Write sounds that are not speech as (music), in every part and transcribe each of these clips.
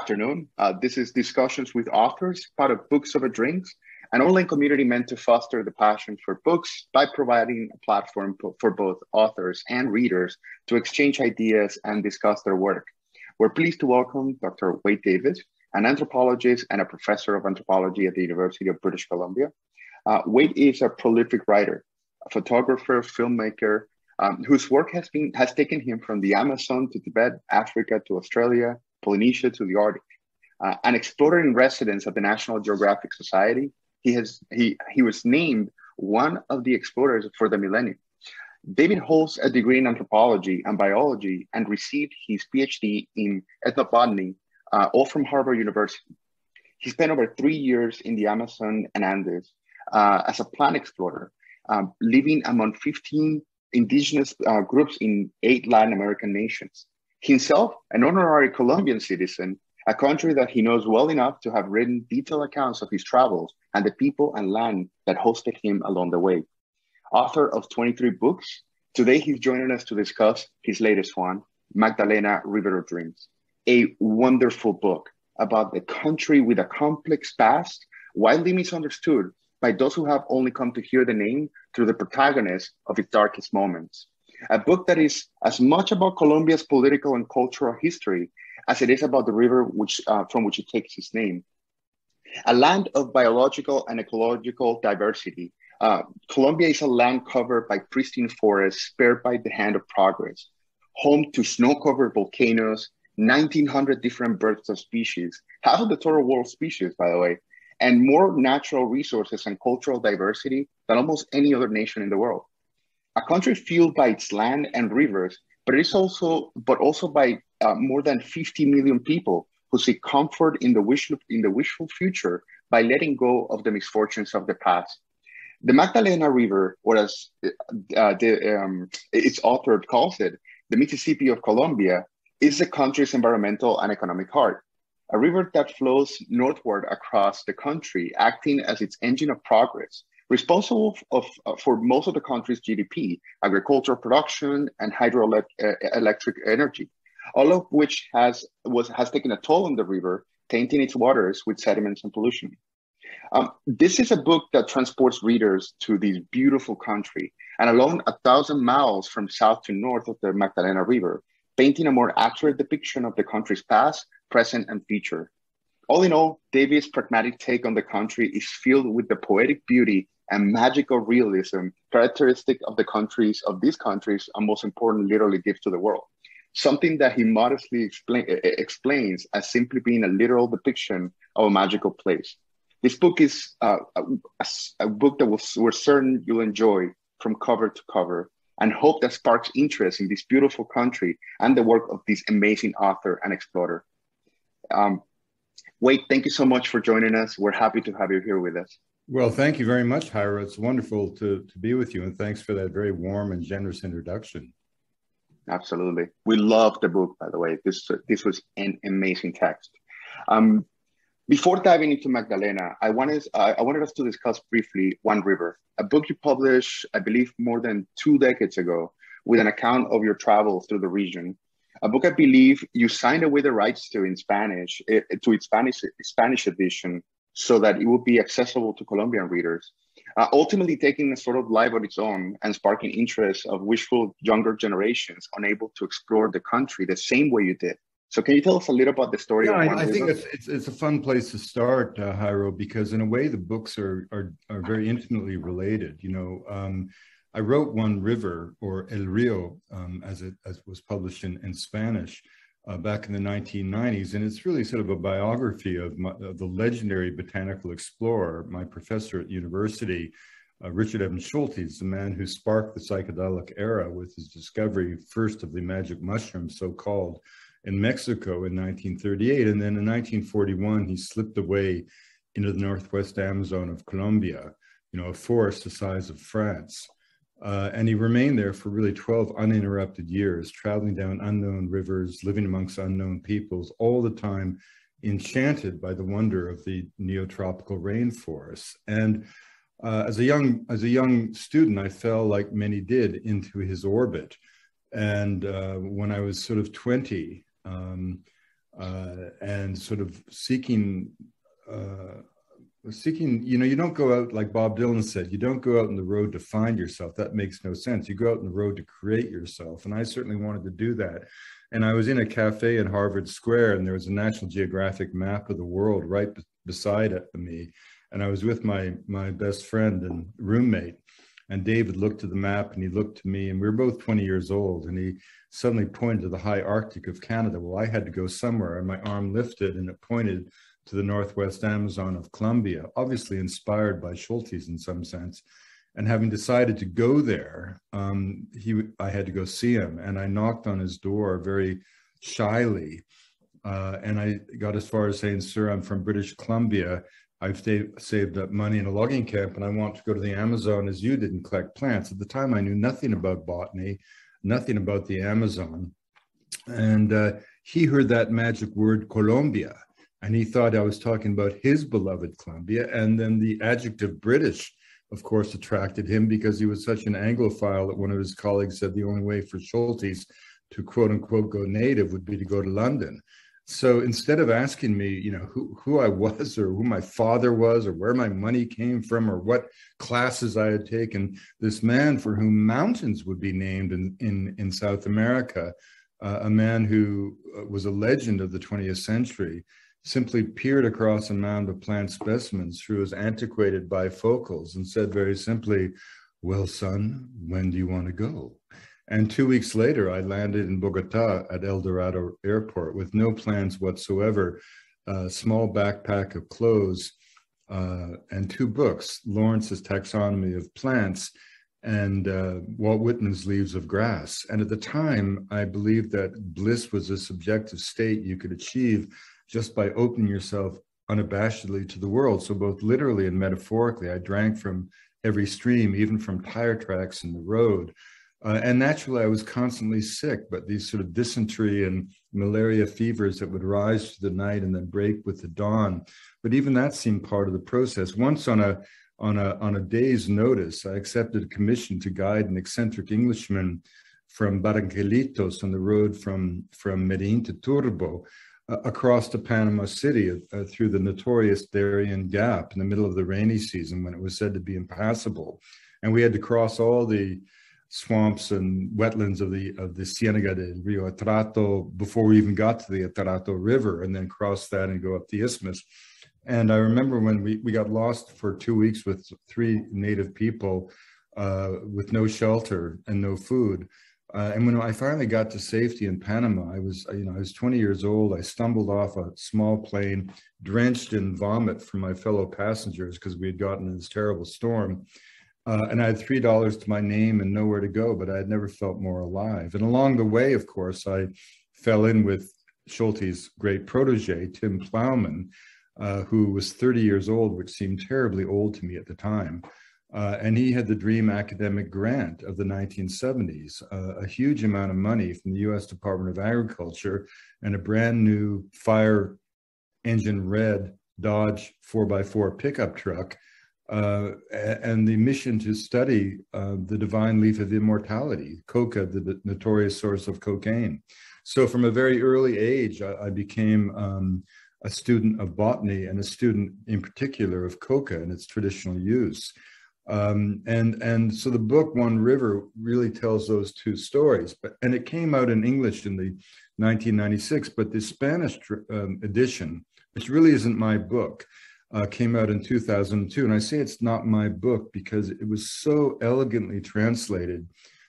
afternoon. Uh, this is Discussions with Authors, part of Books Over Drinks, an online community meant to foster the passion for books by providing a platform for both authors and readers to exchange ideas and discuss their work. We're pleased to welcome Dr. Wade Davis, an anthropologist and a professor of anthropology at the University of British Columbia. Uh, Wade is a prolific writer, a photographer, filmmaker, um, whose work has been has taken him from the Amazon to Tibet, Africa to Australia, Polynesia to the Arctic. Uh, an explorer in residence at the National Geographic Society, he has he he was named one of the explorers for the millennium. Davis holds a degree in anthropology and biology and received his PhD in ethnobotany, uh, all from Harvard University. He spent over three years in the Amazon and Andes uh, as a plant explorer, um, living among 15 indigenous uh, groups in eight Latin American nations. Himself, an honorary Colombian citizen, a country that he knows well enough to have written detailed accounts of his travels and the people and land that hosted him along the way. Author of 23 books, today he's joining us to discuss his latest one, Magdalena River of Dreams, a wonderful book about the country with a complex past, widely misunderstood by those who have only come to hear the name through the protagonist of its darkest moments. A book that is as much about Colombia's political and cultural history as it is about the river which, uh, from which it takes its name. A land of biological and ecological diversity, uh, Colombia is a land covered by pristine forests, spared by the hand of progress, home to snow-covered volcanoes, 1,900 different birds of species, half of the total world species, by the way, and more natural resources and cultural diversity than almost any other nation in the world. A country fueled by its land and rivers, but it's also but also by uh, more than 50 million people who seek comfort in the wish in the wishful future by letting go of the misfortunes of the past. The Magdalena River, or as uh, the, um, its author calls it, the Mississippi of Colombia, is the country's environmental and economic heart a river that flows northward across the country, acting as its engine of progress, responsible of, uh, for most of the country's GDP, agricultural production, and hydroelectric uh, energy, all of which has, was, has taken a toll on the river, tainting its waters with sediments and pollution. Um, this is a book that transports readers to this beautiful country, and along a thousand miles from south to north of the Magdalena River, painting a more accurate depiction of the country's past, present, and future. All in all, Davis' pragmatic take on the country is filled with the poetic beauty and magical realism characteristic of the countries of these countries and most important literally gives to the world. Something that he modestly explain, explains as simply being a literal depiction of a magical place. This book is uh, a, a, book that will, we're certain you'll enjoy from cover to cover and hope that sparks interest in this beautiful country and the work of this amazing author and explorer. Um, thank you so much for joining us. We're happy to have you here with us. Well, thank you very much, Jairo. It's wonderful to, to be with you, and thanks for that very warm and generous introduction. Absolutely. We love the book, by the way. This, this was an amazing text. Um, before diving into Magdalena, I wanted, uh, I wanted us to discuss briefly One River, a book you published, I believe, more than two decades ago, with an account of your travels through the region a book I believe you signed away the rights to in Spanish, eh, to its Spanish Spanish edition, so that it would be accessible to Colombian readers. Uh, ultimately, taking a sort of life of its own and sparking interest of wishful younger generations unable to explore the country the same way you did. So, can you tell us a little about the story? Yeah, I, I think it's, it's, it's a fun place to start, uh, Jairo, because in a way the books are are, are very intimately related. You know. Um, I wrote One River, or El Rio, um, as it as was published in, in Spanish uh, back in the 1990s. And it's really sort of a biography of, my, of the legendary botanical explorer, my professor at university, uh, Richard Evans Schultes, the man who sparked the psychedelic era with his discovery, first of the magic mushroom, so called, in Mexico in 1938. And then in 1941, he slipped away into the northwest Amazon of Colombia, you know, a forest the size of France. Uh, and he remained there for really 12 uninterrupted years, traveling down unknown rivers, living amongst unknown peoples, all the time enchanted by the wonder of the neotropical rainforests. And uh, as a young as a young student, I fell, like many did, into his orbit. And uh, when I was sort of 20, um, uh, and sort of seeking uh, seeking you know you don't go out like bob dylan said you don't go out on the road to find yourself. That makes no sense. You go out on the road to create yourself and i certainly wanted to do that. And i was in a cafe in harvard square and there was a national geographic map of the world right b- beside me. And i was with my my best friend and roommate and david looked at the map and he looked to me and we were both 20 years old and he suddenly pointed to the high arctic of canada. Well i had to go somewhere and my arm lifted and it pointed to the Northwest Amazon of Colombia, obviously inspired by Schultes in some sense. And having decided to go there, um, he, I had to go see him. And I knocked on his door very shyly. Uh, and I got as far as saying, Sir, I'm from British Columbia. I've saved up money in a logging camp and I want to go to the Amazon as you did and collect plants. At the time, I knew nothing about botany, nothing about the Amazon. And uh, he heard that magic word, Colombia and he thought I was talking about his beloved Colombia. And then the adjective British, of course, attracted him because he was such an Anglophile that one of his colleagues said the only way for Schultes to quote unquote go native would be to go to London. So instead of asking me, you know, who, who I was or who my father was or where my money came from or what classes I had taken, this man for whom mountains would be named in, in, in South America, uh, a man who uh, was a legend of the 20th century, simply peered across a mound of plant specimens through his antiquated bifocals and said very simply, Well, son, when do you want to go? And two weeks later, I landed in Bogota at El Dorado Airport with no plans whatsoever, a small backpack of clothes, uh, and two books Lawrence's Taxonomy of Plants and uh, Walt Whitman's Leaves of Grass. And at the time, I believed that bliss was a subjective state you could achieve just by opening yourself unabashedly to the world. So, both literally and metaphorically, I drank from every stream, even from tire tracks in the road. Uh, and naturally, I was constantly sick, but these sort of dysentery and malaria fevers that would rise through the night and then break with the dawn. But even that seemed part of the process. Once on a on a on a day's notice, I accepted a commission to guide an eccentric Englishman from Barranquelitos on the road from from Medellin to Turbo, across to Panama City uh, through the notorious Darien Gap in the middle of the rainy season when it was said to be impassable. And we had to cross all the swamps and wetlands of the of the Cienega de Rio Atrato before we even got to the Atrato River and then cross that and go up the isthmus. And I remember when we, we got lost for two weeks with three native people uh, with no shelter and no food. Uh, and when I finally got to safety in Panama, I was, you know, I was 20 years old. I stumbled off a small plane, drenched in vomit from my fellow passengers because we had gotten in this terrible storm. Uh, and I had three dollars to my name and nowhere to go, but I had never felt more alive. And along the way, of course, I fell in with Schultes' great protege, Tim Plowman, uh, who was 30 years old, which seemed terribly old to me at the time. Uh, and he had the Dream Academic Grant of the 1970s, uh, a huge amount of money from the US Department of Agriculture and a brand new fire engine red Dodge 4x4 pickup truck, uh, and the mission to study uh, the divine leaf of immortality, coca, the notorious source of cocaine. So, from a very early age, I, I became um, a student of botany and a student in particular of coca and its traditional use. Um, and and so the book One River really tells those two stories. But and it came out in English in the 1996, but the Spanish um, edition, which really isn't my book, uh, came out in 2002. And I say it's not my book because it was so elegantly translated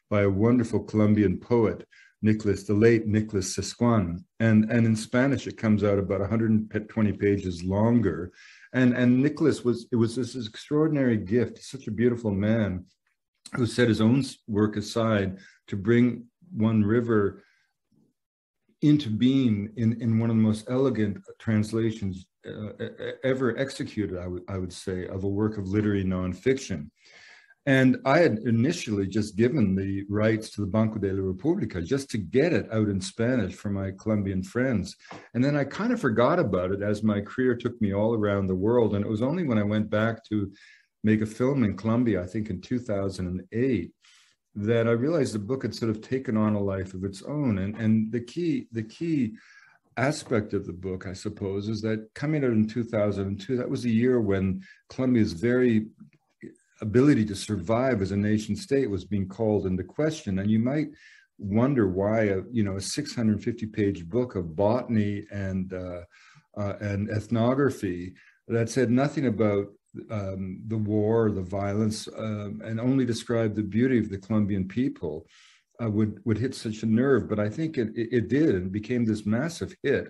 by a wonderful Colombian poet, Nicholas, the late Nicholas Suescun. And, and in Spanish, it comes out about 120 pages longer and and Nicholas was it was this extraordinary gift, such a beautiful man who set his own work aside to bring one river into being in, in one of the most elegant translations uh, ever executed, I would, I would say, of a work of literary nonfiction. And I had initially just given the rights to the Banco de la República just to get it out in Spanish for my Colombian friends. And then I kind of forgot about it as my career took me all around the world. And it was only when I went back to make a film in Colombia, I think in 2008, that I realized the book had sort of taken on a life of its own. And, and the key, the key aspect of the book, I suppose, is that coming out in 2002, that was a year when Colombia's very ability to survive as a nation state was being called into question. And you might wonder why a you know a 650 page book of botany and uh, uh, and ethnography that said nothing about um, the war, the violence, um, and only described the beauty of the Colombian people uh, would would hit such a nerve. But I think it it, it did and became this massive hit.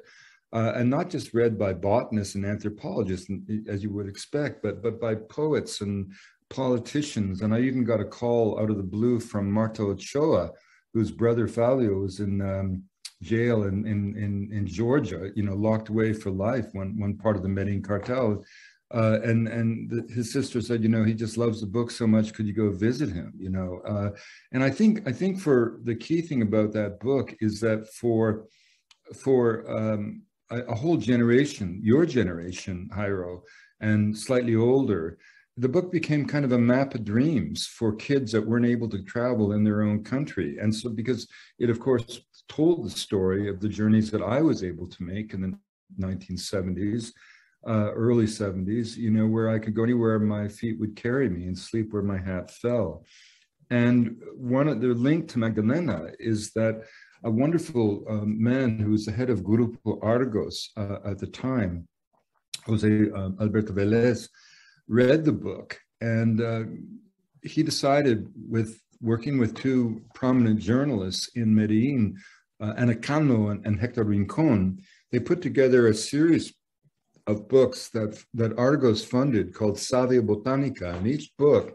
Uh, and not just read by botanists and anthropologists, as you would expect, but but by poets and politicians. And I even got a call out of the blue from Marta Ochoa, whose brother Fabio was in um, jail in, in, in, in, Georgia, you know, locked away for life, one, one part of the Medellin cartel. Uh, and and the, his sister said, you know, he just loves the book so much. Could you go visit him? You know, uh, and I think I think for the key thing about that book is that for for um, a, a, whole generation, your generation, Jairo, and slightly older, the book became kind of a map of dreams for kids that weren't able to travel in their own country. And so, because it, of course, told the story of the journeys that I was able to make in the 1970s, uh, early 70s, you know, where I could go anywhere my feet would carry me and sleep where my hat fell. And one of the link to Magdalena is that a wonderful um, man who was the head of Grupo Argos uh, at the time, Jose um, Alberto Velez, read the book and uh, he decided with working with two prominent journalists in Medellin, uh, Ana Cano and, and, Hector Rincon, they put together a series of books that, that Argos funded called Savia Botanica. And each book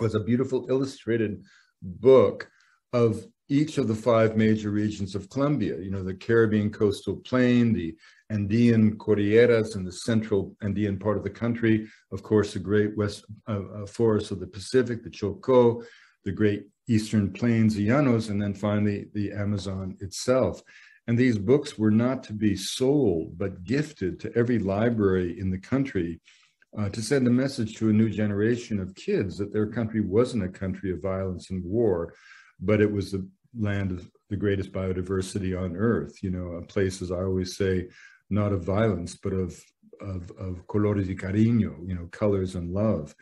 was a beautiful illustrated book of each of the five major regions of Colombia, you know, the Caribbean coastal plain, the Andean Cordilleras in the central Andean part of the country, of course, the great west uh, uh, forests of the Pacific, the Choco, the great eastern plains, the Llanos, and then finally the Amazon itself. And these books were not to be sold, but gifted to every library in the country uh, to send a message to a new generation of kids that their country wasn't a country of violence and war, but it was the land of the greatest biodiversity on earth. You know, a place, as I always say, not of violence, but of of, of colores y cariño, you know, colors and love.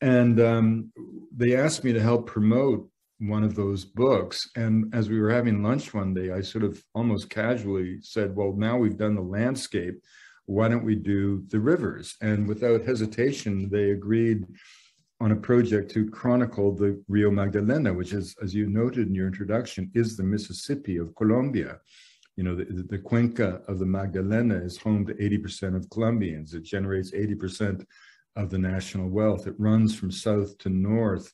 And um, they asked me to help promote one of those books. And as we were having lunch one day, I sort of almost casually said, well, now we've done the landscape, why don't we do the rivers? And without hesitation, they agreed on a project to chronicle the Rio Magdalena, which is, as you noted in your introduction, is the Mississippi of Colombia. You know, the, the Cuenca of the Magdalena is home to 80% of Colombians. It generates 80% of the national wealth. It runs from south to north.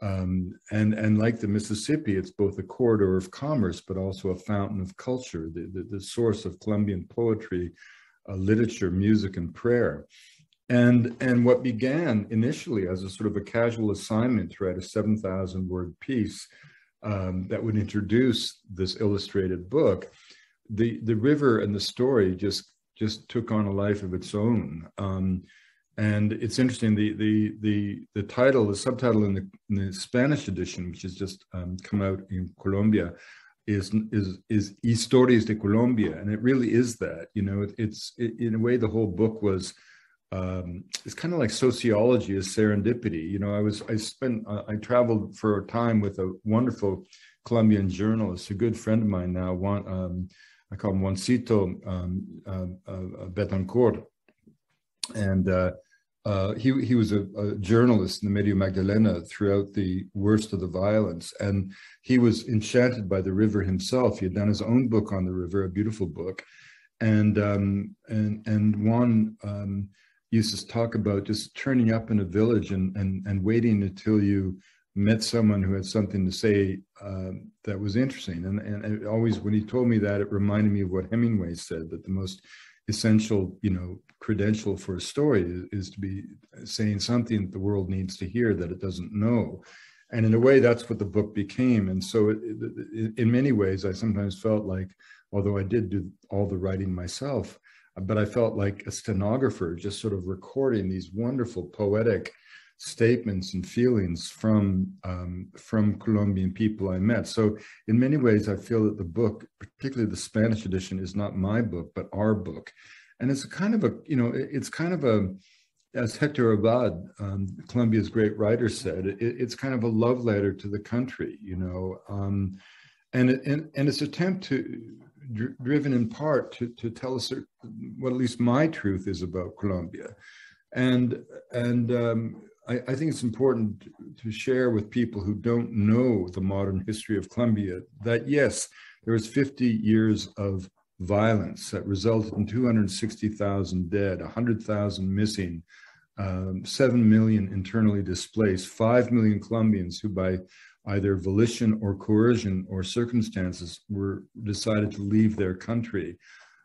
Um, and, and like the Mississippi, it's both a corridor of commerce, but also a fountain of culture, the, the, the source of Colombian poetry, uh, literature, music, and prayer. And, and what began initially as a sort of a casual assignment to write a 7,000 word piece um, that would introduce this illustrated book, the, the river and the story just, just took on a life of its own. Um, and it's interesting, the, the, the, the title, the subtitle in the, in the Spanish edition, which has just um, come out in Colombia, is is is historias de Colombia, and it really is that. You know, it, it's it, in a way the whole book was um, it's kind of like sociology is serendipity. You know, I was I spent uh, I traveled for a time with a wonderful Colombian journalist, a good friend of mine now. Juan, um, I call him Juancito um, uh, uh, Betancourt, and he he was a, a, journalist in the Medio Magdalena throughout the worst of the violence, and he was enchanted by the river himself. He had done his own book on the river, a beautiful book, and um, and and Juan um, used to talk about just turning up in a village and and and waiting until you met someone who had something to say uh, that was interesting. And and always when he told me that, it reminded me of what Hemingway said that the most essential, you know, credential for a story is, is to be saying something that the world needs to hear that it doesn't know. And in a way, that's what the book became. And so, it, it, in many ways, I sometimes felt like, although I did do all the writing myself, but I felt like a stenographer just sort of recording these wonderful poetic statements and feelings from um, from Colombian people I met. So in many ways, I feel that the book, particularly the Spanish edition, is not my book but our book, and it's kind of a you know it's kind of a as Hector Abad, um, Colombia's great writer, said, it, it's kind of a love letter to the country, you know, um, and, and and its attempt to dr- driven in part to to tell us what at least my truth is about Colombia, and and um, I, I, think it's important to share with people who don't know the modern history of Colombia that yes, there was 50 years of violence that resulted in 260,000 dead, 100,000 missing, um, 7 million internally displaced, 5 million Colombians who by either volition or coercion or circumstances were decided to leave their country.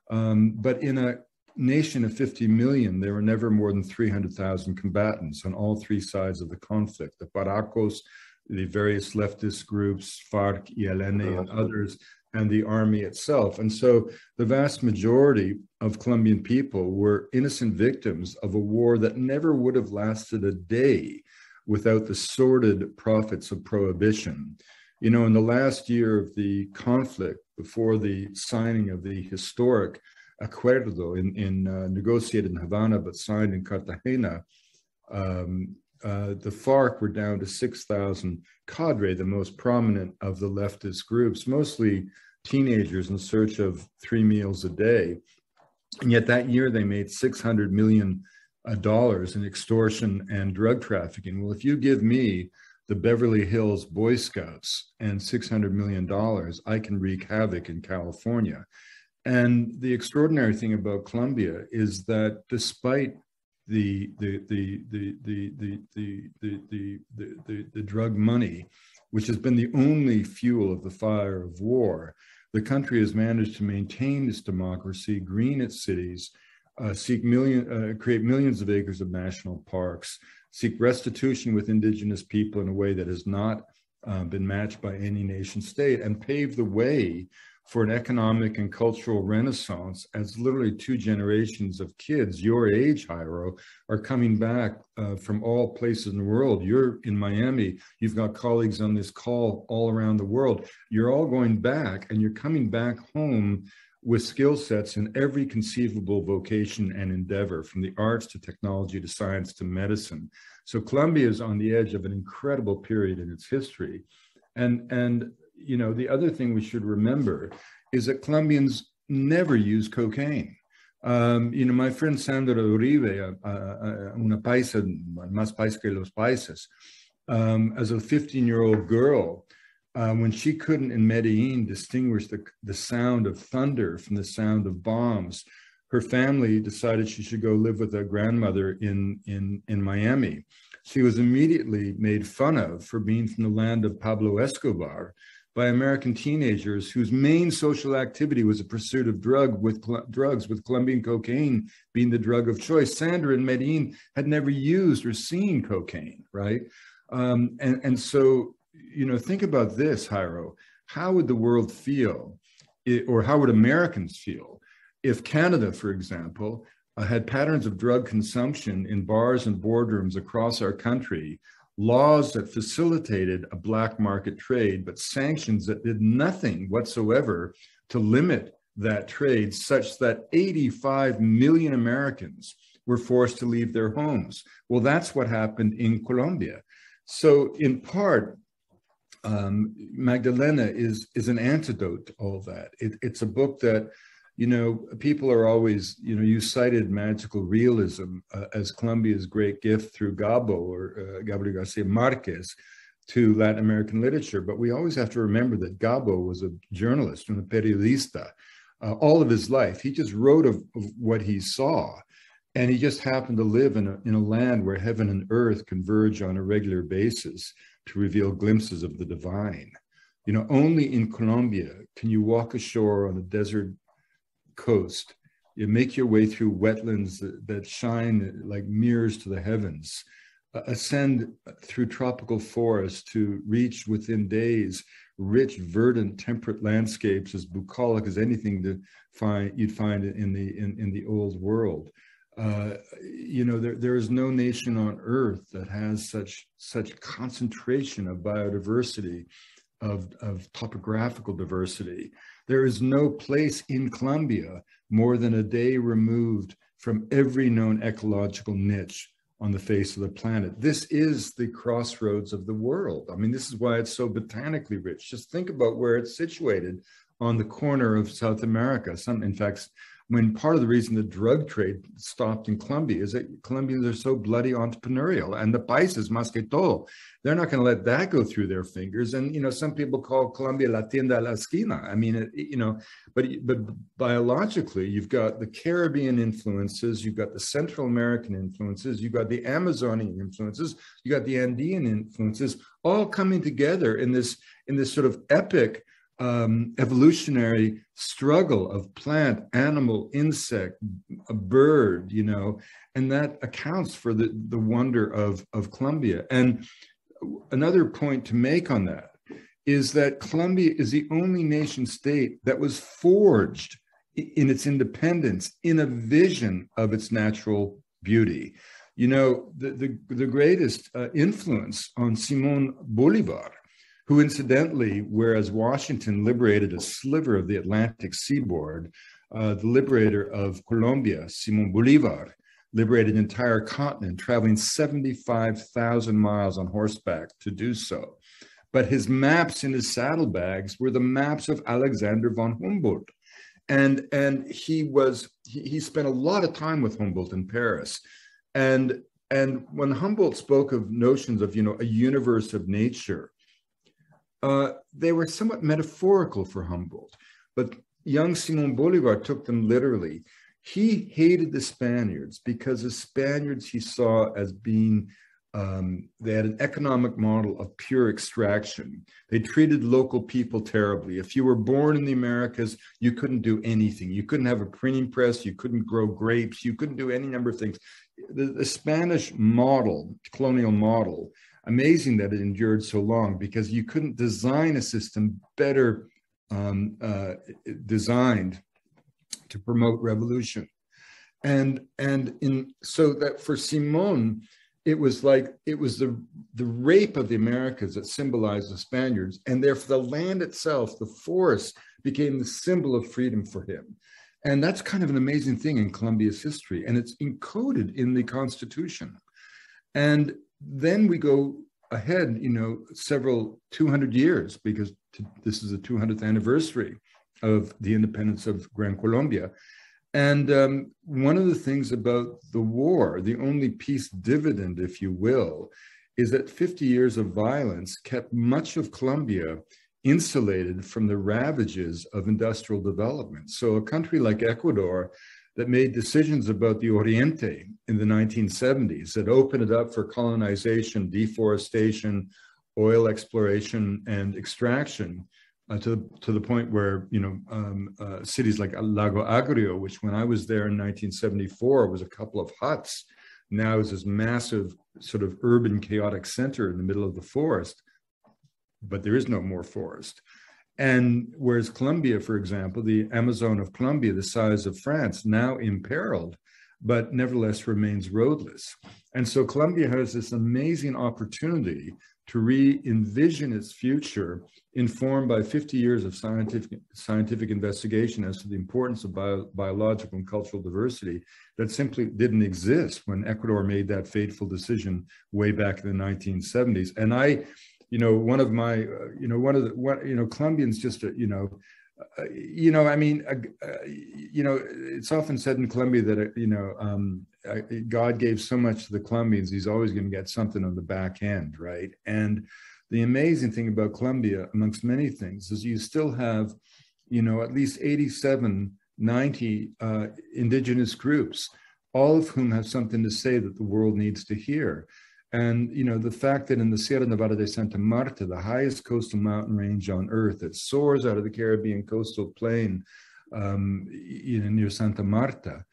Um, but in a nation of 50 million, there were never more than 300,000 combatants on all three sides of the conflict. The Paracos, the various leftist groups, FARC, ELN, and others, and the army itself. And so the vast majority of Colombian people were innocent victims of a war that never would have lasted a day without the sordid profits of prohibition. You know, in the last year of the conflict, before the signing of the historic acuerdo in, in uh, negotiated in Havana but signed in Cartagena, um, uh, the FARC were down to 6,000 cadre, the most prominent of the leftist groups, mostly teenagers in search of three meals a day. And yet that year they made 600 million dollars in extortion and drug trafficking. Well, if you give me the Beverly Hills Boy Scouts and $600 million, I can wreak havoc in California. And the extraordinary thing about Colombia is that despite the the the the the the the the the, the, the drug money, which has been the only fuel of the fire of war, the country has managed to maintain its democracy, green its cities, uh, seek million, uh, create millions of acres of national parks, seek restitution with indigenous people in a way that has not uh, been matched by any nation state, and pave the way for an economic and cultural renaissance as literally two generations of kids your age, Jairo, are coming back uh, from all places in the world. You're in Miami, you've got colleagues on this call all around the world. You're all going back and you're coming back home with skill sets in every conceivable vocation and endeavor, from the arts to technology to science to medicine. So Colombia is on the edge of an incredible period in its history. And, and you know, the other thing we should remember is that Colombians never use cocaine. Um, you know, my friend Sandra Uribe, uh, uh, una paisa, más paisa que los paisas, um, as a 15 year old girl, uh, when she couldn't in Medellin distinguish the, the sound of thunder from the sound of bombs, her family decided she should go live with a grandmother in, in, in Miami. She was immediately made fun of for being from the land of Pablo Escobar, by American teenagers whose main social activity was a pursuit of drug with drugs, with Colombian cocaine being the drug of choice. Sandra in Medellin had never used or seen cocaine, right? Um, and, and so, you know, think about this, Jairo. How would the world feel, or how would Americans feel, if Canada, for example, uh, had patterns of drug consumption in bars and boardrooms across our country laws that facilitated a black market trade, but sanctions that did nothing whatsoever to limit that trade, such that 85 million Americans were forced to leave their homes. Well, that's what happened in Colombia. So, in part, um, Magdalena is is an antidote to all that. It, it's a book that you know, people are always, you know, you cited magical realism uh, as Colombia's great gift through Gabo or uh, Gabriel Garcia Marquez to Latin American literature. But we always have to remember that Gabo was a journalist and a periodista uh, all of his life. He just wrote of, of, what he saw. And he just happened to live in a, in a land where heaven and earth converge on a regular basis to reveal glimpses of the divine. You know, only in Colombia can you walk ashore on a desert coast. You make your way through wetlands that, that shine like mirrors to the heavens. Uh, ascend through tropical forests to reach within days rich, verdant, temperate landscapes as bucolic as anything to find you'd find in the in, in the old world. Uh, you know, there, there is no nation on earth that has such such concentration of biodiversity, of, of topographical diversity. There is no place in Colombia more than a day removed from every known ecological niche on the face of the planet. This is the crossroads of the world. I mean, this is why it's so botanically rich. Just think about where it's situated on the corner of South America. Some, in fact, when part of the reason the drug trade stopped in Colombia is that Colombians are so bloody entrepreneurial and the países más que todo. They're not going to let that go through their fingers. And, you know, some people call Colombia la tienda a la esquina. I mean, it, you know, but, but biologically, you've got the Caribbean influences, you've got the Central American influences, you've got the Amazonian influences, you've got the Andean influences all coming together in this, in this sort of epic um, evolutionary struggle of plant, animal, insect, a bird, you know, and that accounts for the, the wonder of, of Colombia. And another point to make on that is that Colombia is the only nation state that was forged in its independence in a vision of its natural beauty. You know, the, the, the greatest uh, influence on Simon Bolivar who incidentally, whereas Washington liberated a sliver of the Atlantic seaboard, uh, the liberator of Colombia, Simon Bolivar, liberated an entire continent, traveling 75,000 miles on horseback to do so. But his maps in his saddlebags were the maps of Alexander von Humboldt. And, and he was he, he spent a lot of time with Humboldt in Paris. And, and when Humboldt spoke of notions of you know a universe of nature, uh, they were somewhat metaphorical for Humboldt, but young Simon Bolivar took them literally. He hated the Spaniards because the Spaniards he saw as being um, they had an economic model of pure extraction. They treated local people terribly. If you were born in the Americas, you couldn't do anything. You couldn't have a printing press. You couldn't grow grapes. You couldn't do any number of things. The, the Spanish model, colonial model, amazing that it endured so long because you couldn't design a system better um, uh, designed to promote revolution. And and in so that for Simon, it was like it was the the rape of the Americas that symbolized the Spaniards, and therefore the land itself, the forest, became the symbol of freedom for him. And that's kind of an amazing thing in Colombia's history, and it's encoded in the Constitution. And then we go ahead, you know, several 200 years because to, this is the 200th anniversary of the independence of Gran Colombia. And um, one of the things about the war, the only peace dividend, if you will, is that 50 years of violence kept much of Colombia insulated from the ravages of industrial development. So a country like Ecuador that made decisions about the Oriente in the 1970s that opened it up for colonization, deforestation, oil exploration, and extraction. Uh, to, to the point where you know um, uh, cities like Lago Agrio, which when I was there in 1974 was a couple of huts, now is this massive sort of urban chaotic center in the middle of the forest, but there is no more forest. And whereas Colombia, for example, the Amazon of Colombia, the size of France, now imperiled, but nevertheless remains roadless. And so Colombia has this amazing opportunity to re-envision its future informed by 50 years of scientific, scientific investigation as to the importance of bio, biological and cultural diversity that simply didn't exist when Ecuador made that fateful decision way back in the 1970s. And I you know, one of my, uh, you know, one of the, what, you know, Colombians just, uh, you know, uh, you know, I mean, uh, uh you know, it's often said in Colombia that, uh, you know, um, God gave so much to the Colombians, he's always going to get something on the back end, right? And the amazing thing about Colombia, amongst many things, is you still have, you know, at least 87, 90 indigenous groups, all of whom have something to say that the world needs to hear. And you know the fact that in the Sierra Nevada de Santa Marta, the highest coastal mountain range on Earth, it soars out of the Caribbean coastal plain, um, you know, near Santa Marta.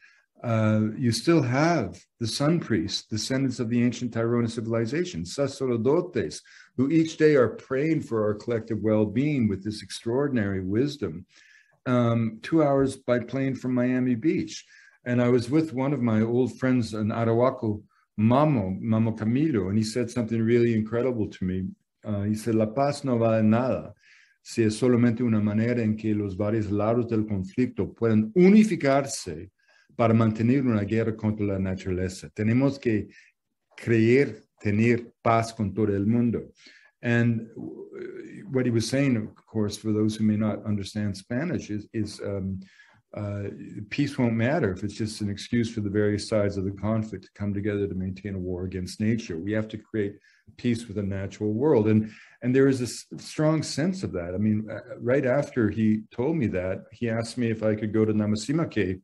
Uh, you still have the sun priests, descendants of the ancient Tairona civilization, sacerdotes, who each day are praying for our collective well-being with this extraordinary wisdom. Um, two hours by plane from Miami Beach. And I was with one of my old friends in Arhuaco, Mamo, Mamo Camilo, and he said something really incredible to me. Uh, he said, La paz no vale nada si es solamente una manera en que los varios lados del conflicto pueden unificarse para mantener una guerra contra la naturaleza. Tenemos que creer tener paz con todo el mundo. And what he was saying, of course, for those who may not understand Spanish, is, is um, uh, peace won't matter if it's just an excuse for the various sides of the conflict to come together to maintain a war against nature. We have to create peace with the natural world, and and there is a strong sense of that. I mean, uh, right after he told me that, he asked me if I could go to Nabusimake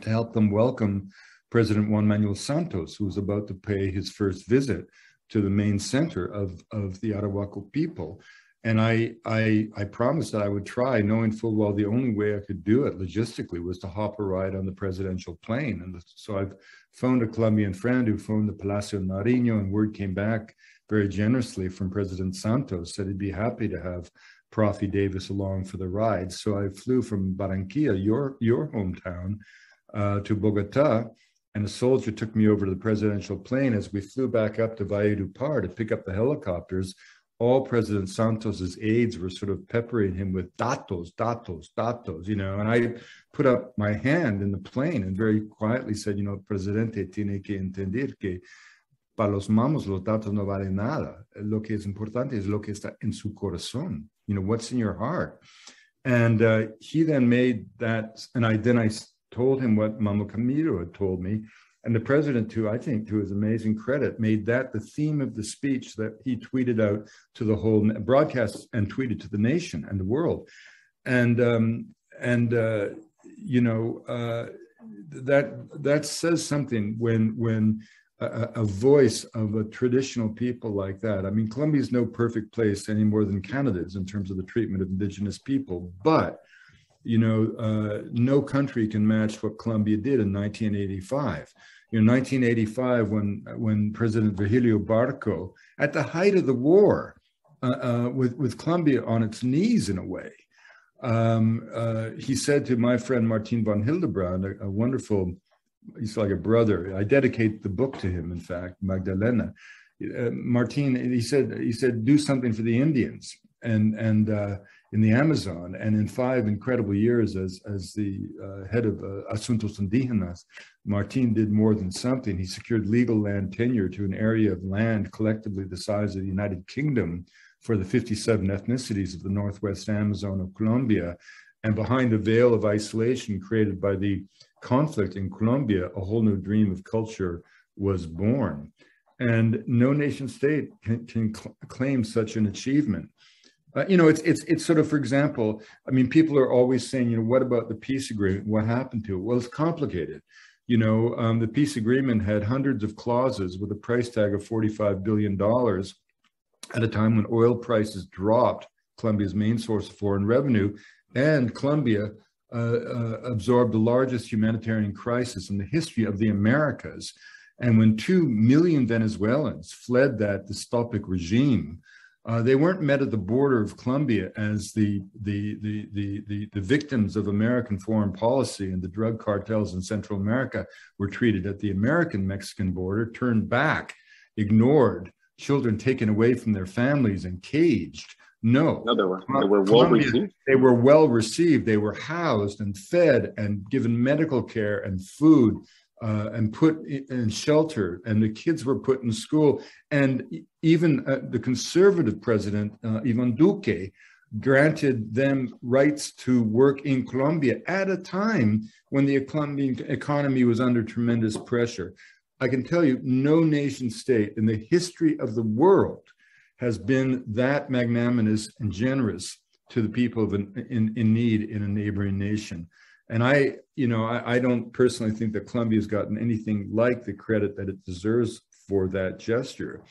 to help them welcome President Juan Manuel Santos, who was about to pay his first visit to the main center of, of the Arhuaco people. And I, I, I promised that I would try, knowing full well the only way I could do it logistically was to hop a ride on the presidential plane. And so I've phoned a Colombian friend who phoned the Palacio Nariño, and word came back very generously from President Santos, said he'd be happy to have Profi Davis along for the ride. So I flew from Barranquilla, your, your hometown, uh, to Bogota, and a soldier took me over to the presidential plane as we flew back up to Valledupar to pick up the helicopters all President Santos's aides were sort of peppering him with datos, datos, datos, you know, and I put up my hand in the plane and very quietly said, you know, Presidente tiene que entender que para los mamos los datos no valen nada. Lo que es importante es lo que está en su corazón, you know, what's in your heart. And uh, he then made that, and I then I told him what Mamo Camilo had told me, and the president, to I think, to his amazing credit, made that the theme of the speech that he tweeted out to the whole broadcast and tweeted to the nation and the world. And um, and uh, you know uh, that that says something when when a, a, voice of a traditional people like that. I mean, Colombia is no perfect place any more than Canada is in terms of the treatment of indigenous people, but you know, uh, no country can match what Colombia did in 1985 in 1985 when when President Virgilio Barco, at the height of the war, uh, uh, with with Colombia on its knees in a way, um, uh, he said to my friend Martin von Hildebrand, a, a, wonderful, he's like a brother. I dedicate the book to him. In fact, Magdalena. Uh, Martin, he said, he said, do something for the Indians, and and uh, in the Amazon, and in five incredible years as, as the uh, head of uh, Asuntos Indígenas, Martin did more than something. He secured legal land tenure to an area of land collectively the size of the United Kingdom for the 57 ethnicities of the Northwest Amazon of Colombia. And behind the veil of isolation created by the conflict in Colombia, a whole new dream of culture was born. And no nation state can, can cl- claim such an achievement. Uh, you know, it's it's it's sort of, for example, I mean, people are always saying, you know, what about the peace agreement? What happened to it? Well, it's complicated. You know, um, the peace agreement had hundreds of clauses with a price tag of forty-five billion dollars at a time when oil prices dropped, Colombia's main source of foreign revenue, and Colombia uh, uh, absorbed the largest humanitarian crisis in the history of the Americas. And when two million Venezuelans fled that dystopic regime, uh, they weren't met at the border of Colombia as the, the, the, the, the, the, victims of American foreign policy and the drug cartels in Central America were treated at the American Mexican border, turned back, ignored, children taken away from their families and caged. No, no, they were, they were well received. They were well received. They were housed and fed and given medical care and food uh, and put in shelter, and the kids were put in school. And even uh, the conservative president, uh, Ivan Duque, granted them rights to work in Colombia at a time when the Colombian economy was under tremendous pressure. I can tell you, no nation state in the history of the world has been that magnanimous and generous to the people of an, in, in need in a neighboring nation. And I, you know, I, I don't personally think that Colombia's gotten anything like the credit that it deserves for that gesture.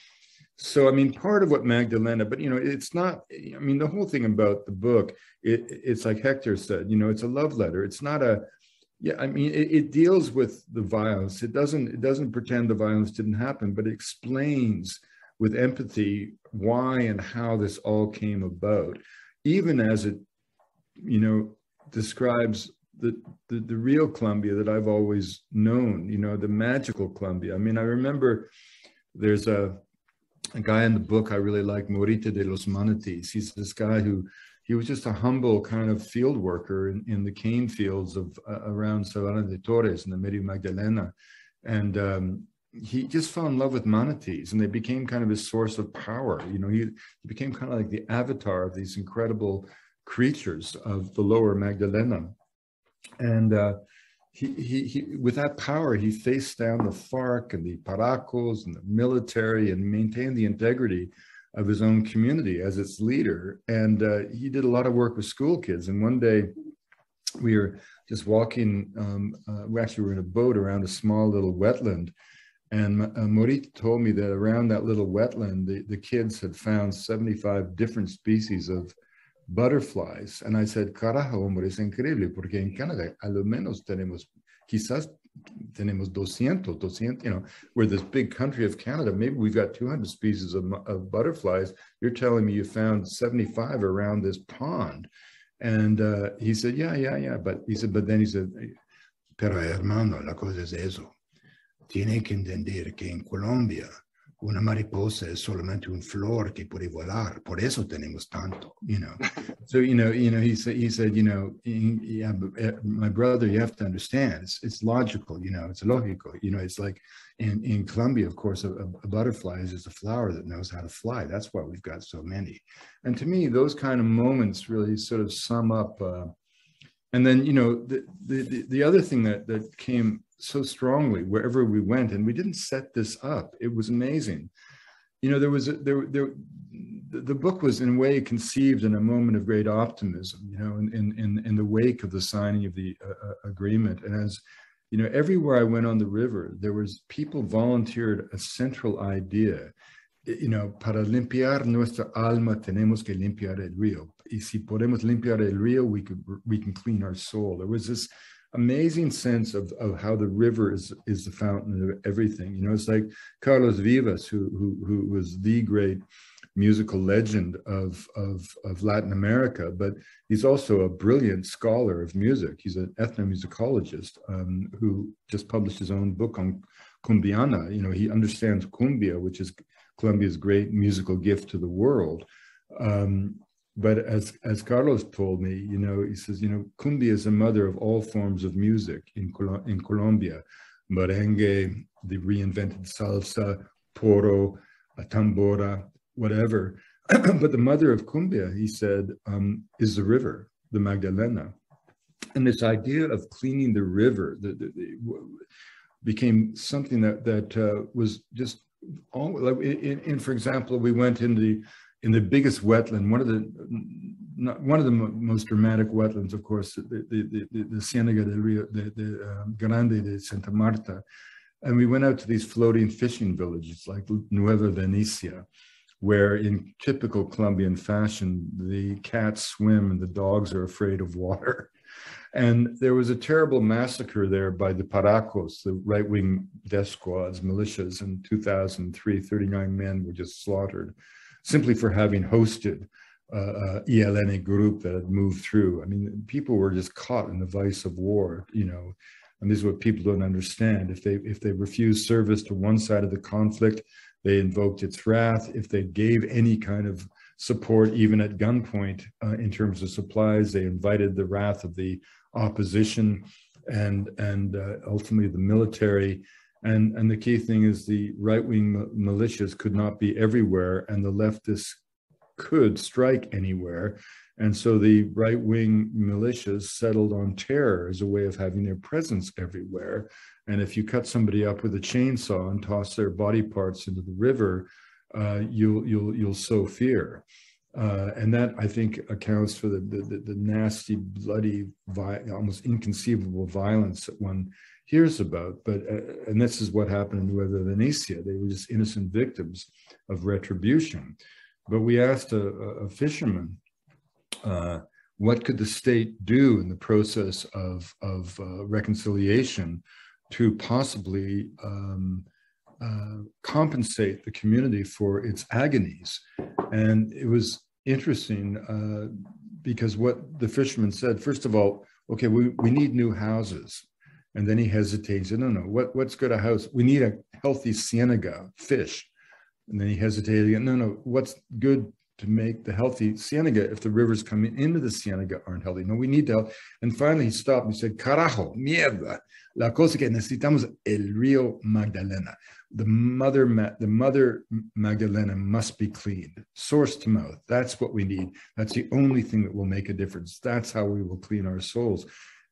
So, I mean, part of what Magdalena, but you know, it's not. I mean, the whole thing about the book, it, it's like Hector said. You know, it's a love letter. It's not a. Yeah, I mean, it, it deals with the violence. It doesn't. It doesn't pretend the violence didn't happen, but it explains with empathy why and how this all came about, even as it, you know, describes the, the, the real Colombia that I've always known, you know, the magical Colombia. I mean, I remember there's a, a guy in the book I really like, Morita de los Manatis. He's this guy who he was just a humble kind of field worker in, in the cane fields of uh, around Sabana de Torres in the Medio Magdalena. And um, he just fell in love with manatees and they became kind of his source of power. You know, he, he became kind of like the avatar of these incredible creatures of the lower Magdalena. And uh, he, he, he, with that power, he faced down the FARC and the Paracos and the military and maintained the integrity of his own community as its leader. And uh, he did a lot of work with school kids. And one day we were just walking, um, uh, we actually were in a boat around a small little wetland and uh, Morita told me that around that little wetland, the, the kids had found 75 different species of butterflies. And I said, carajo, hombre, es increíble, porque en Canadá a lo menos tenemos, quizás tenemos 200, 200, you know, we're this big country of Canada. Maybe we've got 200 species of, of butterflies. You're telling me you found 75 around this pond. And uh, he said, yeah, yeah, yeah. But he said, but then he said, pero hermano, la cosa es eso tiene que entender que en Colombia una mariposa es solamente un flor que puede volar. Por eso tenemos tanto, you know. (laughs) so, you know, you know, he said, he said, you know, yeah, eh, my brother, you have to understand, it's, it's logical, you know, it's logical, you know, it's like in, in Colombia, of course, a, a butterfly is just a flower that knows how to fly. That's why we've got so many. And to me, those kind of moments really sort of sum up, uh, and then, you know, the, the, the other thing that, that came so strongly wherever we went and we didn't set this up. It was amazing. You know there was a, there there the book was in a way conceived in a moment of great optimism you know in in in the wake of the signing of the uh, uh, agreement. And as you know everywhere i went on the river there was people volunteered a central idea. You know para limpiar nuestra alma tenemos que limpiar el río y si podemos limpiar el río we could we can clean our soul. There was this amazing sense of, of how the river is, is the fountain of everything. You know, it's like Carlos Vives, who, who, who was the great musical legend of, of, of Latin America, but he's also a brilliant scholar of music. He's an ethnomusicologist um, who just published his own book on cumbiana. You know, he understands cumbia, which is Colombia's great musical gift to the world. Um, but as as Carlos told me, you know, he says, you know, cumbia is the mother of all forms of music in Col- in Colombia, merengue, the reinvented salsa, porro, a tambora, whatever. (clears throat) but the mother of cumbia, he said, um, is the river, the Magdalena, and this idea of cleaning the river the, the, the, became something that that uh, was just all like in, in, for example, we went in the in the biggest wetland, one of the one of the most dramatic wetlands, of course, the the the, the Ciénaga del Rio, the, the um, Grande de Santa Marta, and we went out to these floating fishing villages like Nueva Venecia, where in typical Colombian fashion, the cats swim and the dogs are afraid of water. (laughs) And there was a terrible massacre there by the Paracos, the right wing death squads, militias in 2003. 39 men were just slaughtered simply for having hosted uh, ELN group that had moved through. I mean, people were just caught in the vice of war, you know, and this is what people don't understand. If they if they refused service to one side of the conflict, they invoked its wrath. If they gave any kind of support, even at gunpoint, uh, in terms of supplies, they invited the wrath of the opposition and and uh, ultimately the military and, and the key thing is the right wing militias could not be everywhere, and the leftists could strike anywhere. And so the right wing militias settled on terror as a way of having their presence everywhere. And if you cut somebody up with a chainsaw and toss their body parts into the river, uh, you'll you'll you'll sow fear. Uh, and that I think accounts for the the, the nasty, bloody, almost inconceivable violence that one hears about. But uh, and this is what happened with Nueva Venecia. They were just innocent victims of retribution. But we asked a, a fisherman, uh, what could the state do in the process of of uh, reconciliation to possibly um, uh, compensate the community for its agonies? And it was interesting uh, because what the fisherman said, first of all, okay, we, we need new houses. And then he hesitates. No, no, what, what's good a house? We need a healthy cienega, fish. And then he hesitated again. No, no, what's good to make the healthy cienega if the rivers coming into the cienega aren't healthy? No, we need to. And finally he stopped and he said, carajo, mierda. La cosa que necesitamos el río Magdalena. The mother, the mother Magdalena must be cleaned, source to mouth. That's what we need. That's the only thing that will make a difference. That's how we will clean our souls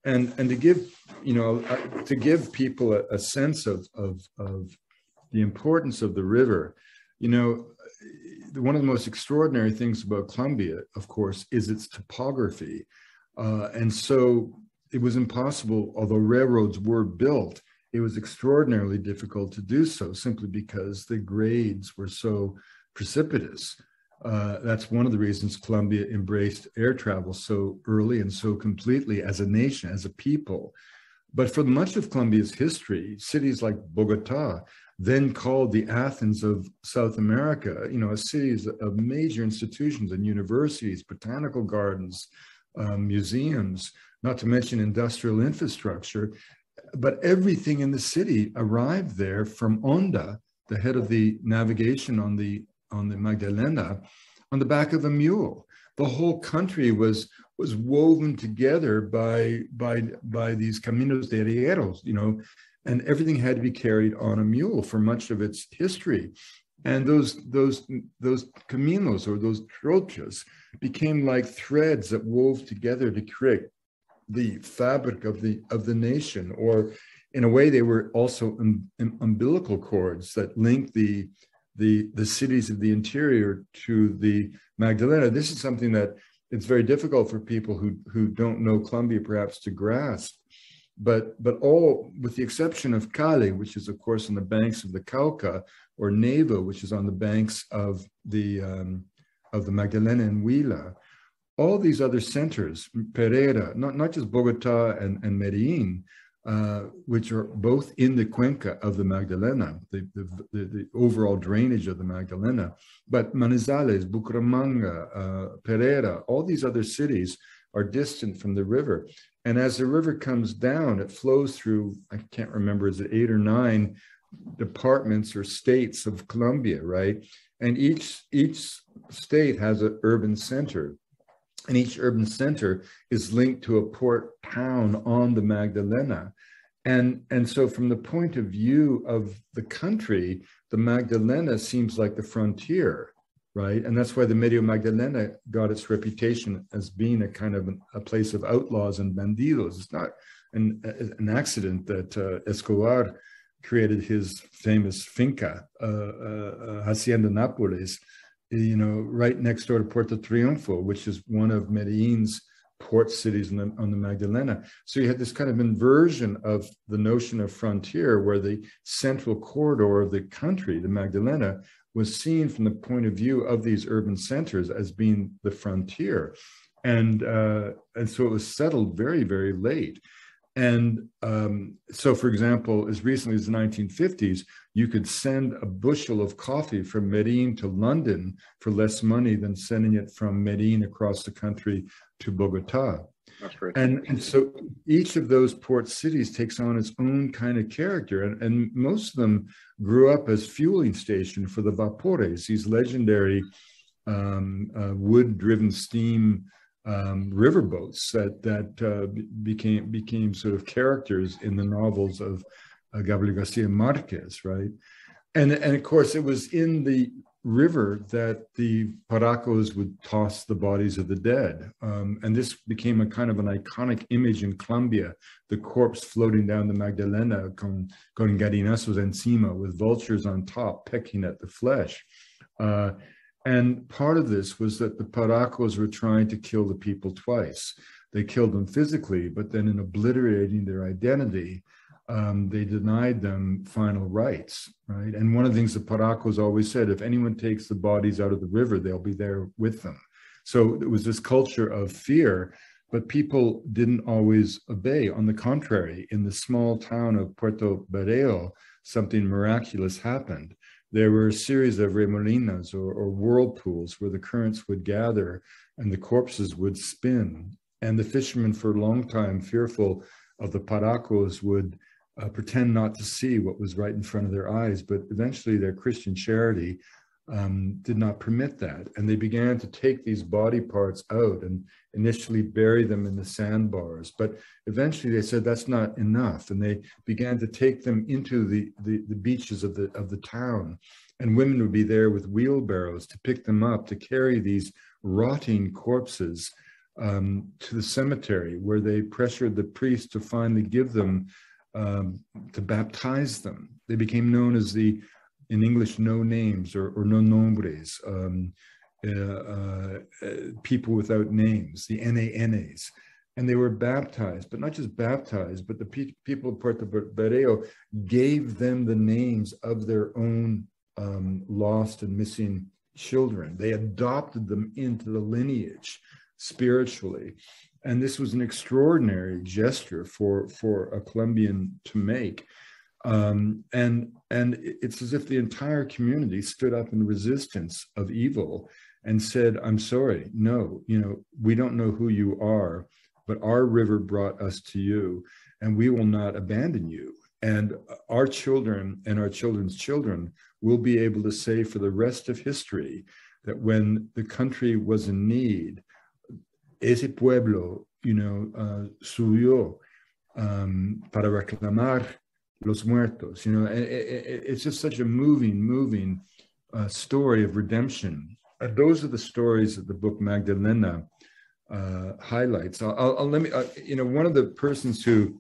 and and to give you know uh, to give people a, a sense of, of of the importance of the river you know one of the most extraordinary things about Colombia of course is its topography. Uh, and so it was impossible although railroads were built it was extraordinarily difficult to do so simply because the grades were so precipitous uh, that's one of the reasons Colombia embraced air travel so early and so completely as a nation, as a people. But for much of Colombia's history, cities like Bogota, then called the Athens of South America, you know, a cities of major institutions and universities, botanical gardens, um, museums, not to mention industrial infrastructure. But everything in the city arrived there from Honda, the head of the navigation on the on the Magdalena on the back of a mule. The whole country was was woven together by by by these caminos de arrieros, you know, and everything had to be carried on a mule for much of its history. And those those those caminos or those trochas became like threads that wove together to create the fabric of the of the nation, or in a way, they were also um, um, umbilical cords that linked the the, the cities of the interior to the Magdalena. This is something that it's very difficult for people who, who don't know Colombia perhaps to grasp. But, but all, with the exception of Cali, which is of course on the banks of the Cauca, or Neiva, which is on the banks of the, um, of the Magdalena and Huila, all these other centers, Pereira, not, not just Bogota and, and Medellin, uh, which are both in the cuenca of the Magdalena, the, the, the, the overall drainage of the Magdalena. But Manizales, Bucaramanga, uh, Pereira, all these other cities are distant from the river. And as the river comes down, it flows through, I can't remember, is it eight or nine departments or states of Colombia, right? And each, each state has an urban center and each urban center is linked to a port town on the Magdalena. And, and so from the point of view of the country, the Magdalena seems like the frontier, right? And that's why the Medio Magdalena got its reputation as being a kind of an, a place of outlaws and bandidos. It's not an, an accident that uh, Escobar created his famous finca, uh, uh, uh Hacienda Nápoles, you know, right next door to Puerto Triunfo, which is one of Medellin's port cities the, on the Magdalena. So you had this kind of inversion of the notion of frontier where the central corridor of the country, the Magdalena, was seen from the point of view of these urban centers as being the frontier. And, uh, and so it was settled very, very late. And um, so, for example, as recently as the 1950s, you could send a bushel of coffee from Medellin to London for less money than sending it from Medellin across the country to Bogota. And, and so each of those port cities takes on its own kind of character. And, and most of them grew up as fueling station for the vapores, these legendary um, uh, wood driven steam um, riverboats that that uh, became became sort of characters in the novels of uh, Gabriel Garcia Marquez, right? And and of course, it was in the river that the Paracos would toss the bodies of the dead, um, and this became a kind of an iconic image in Colombia: the corpse floating down the Magdalena con con gallinazos encima, with vultures on top pecking at the flesh. Uh, and part of this was that the Paracos were trying to kill the people twice. They killed them physically, but then in obliterating their identity, um, they denied them final rights, right? And one of the things the Paracos always said, if anyone takes the bodies out of the river, they'll be there with them. So it was this culture of fear, but people didn't always obey. On the contrary, in the small town of Puerto Berrío, something miraculous happened there were a series of remolinas or, or, whirlpools where the currents would gather and the corpses would spin And the fishermen, for a long time, fearful of the paracos, would uh, pretend not to see what was right in front of their eyes. But eventually, their Christian charity um, did not permit that. And they began to take these body parts out and initially bury them in the sandbars. But eventually they said that's not enough. And they began to take them into the, the, the beaches of the, of the town. And women would be there with wheelbarrows to pick them up, to carry these rotting corpses um, to the cemetery, where they pressured the priest to finally give them, um, to baptize them. They became known as the in English, no names or, or no nombres, um, uh, uh, people without names, the NANAs. And they were baptized, but not just baptized, but the pe- people of Puerto Berrio gave them the names of their own um, lost and missing children. They adopted them into the lineage spiritually. And this was an extraordinary gesture for, for a Colombian to make. Um, and and it's as if the entire community stood up in resistance of evil and said, "I'm sorry, no, you know, we don't know who you are, but our river brought us to you, and we will not abandon you." And our children and our children's children will be able to say for the rest of history that when the country was in need, ese pueblo, you know, uh, subió um, para reclamar Los Muertos. You know, it, it, it's just such a moving, moving uh, story of redemption. And those are the stories that the book Magdalena uh, highlights. I'll, I'll, I'll, let me, uh, you know, one of the persons who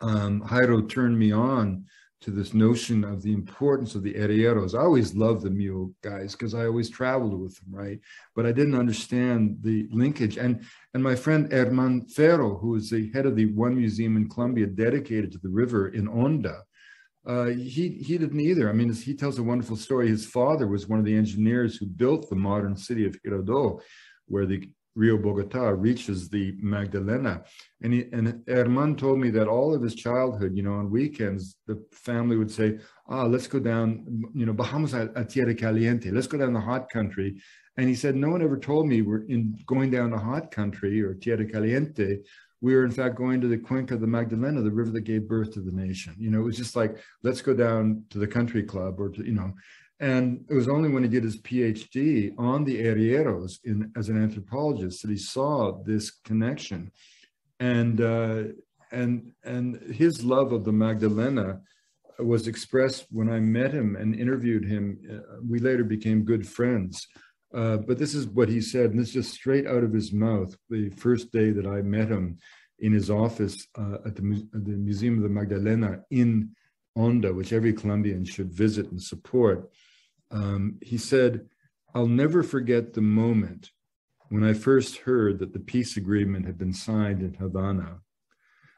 um, Jairo turned me on to this notion of the importance of the arrieros. I always loved the mule guys because I always traveled with them, right? But I didn't understand the linkage. And and my friend Germán Ferro, who is the head of the one museum in Colombia dedicated to the river in Honda, uh, he he didn't either. I mean, he tells a wonderful story. His father was one of the engineers who built the modern city of Girardot, where the Rio Bogota reaches the Magdalena. And, he, and Germán told me that all of his childhood, you know, on weekends, the family would say, ah, let's go down, you know, bajamos a, a Tierra Caliente, let's go down the hot country. And he said, no one ever told me we're in going down the hot country or Tierra Caliente. We were in fact going to the Cuenca of the Magdalena, the river that gave birth to the nation. You know, it was just like, let's go down to the country club or to, you know, and it was only when he did his PhD on the arrieros in, as an anthropologist that he saw this connection. And, uh, and, and his love of the Magdalena was expressed when I met him and interviewed him. Uh, we later became good friends. Uh, but this is what he said, and this is just straight out of his mouth. The first day that I met him in his office uh, at, the, at the Museum of the Magdalena in Honda, which every Colombian should visit and support um, he said, I'll never forget the moment when I first heard that the peace agreement had been signed in Havana.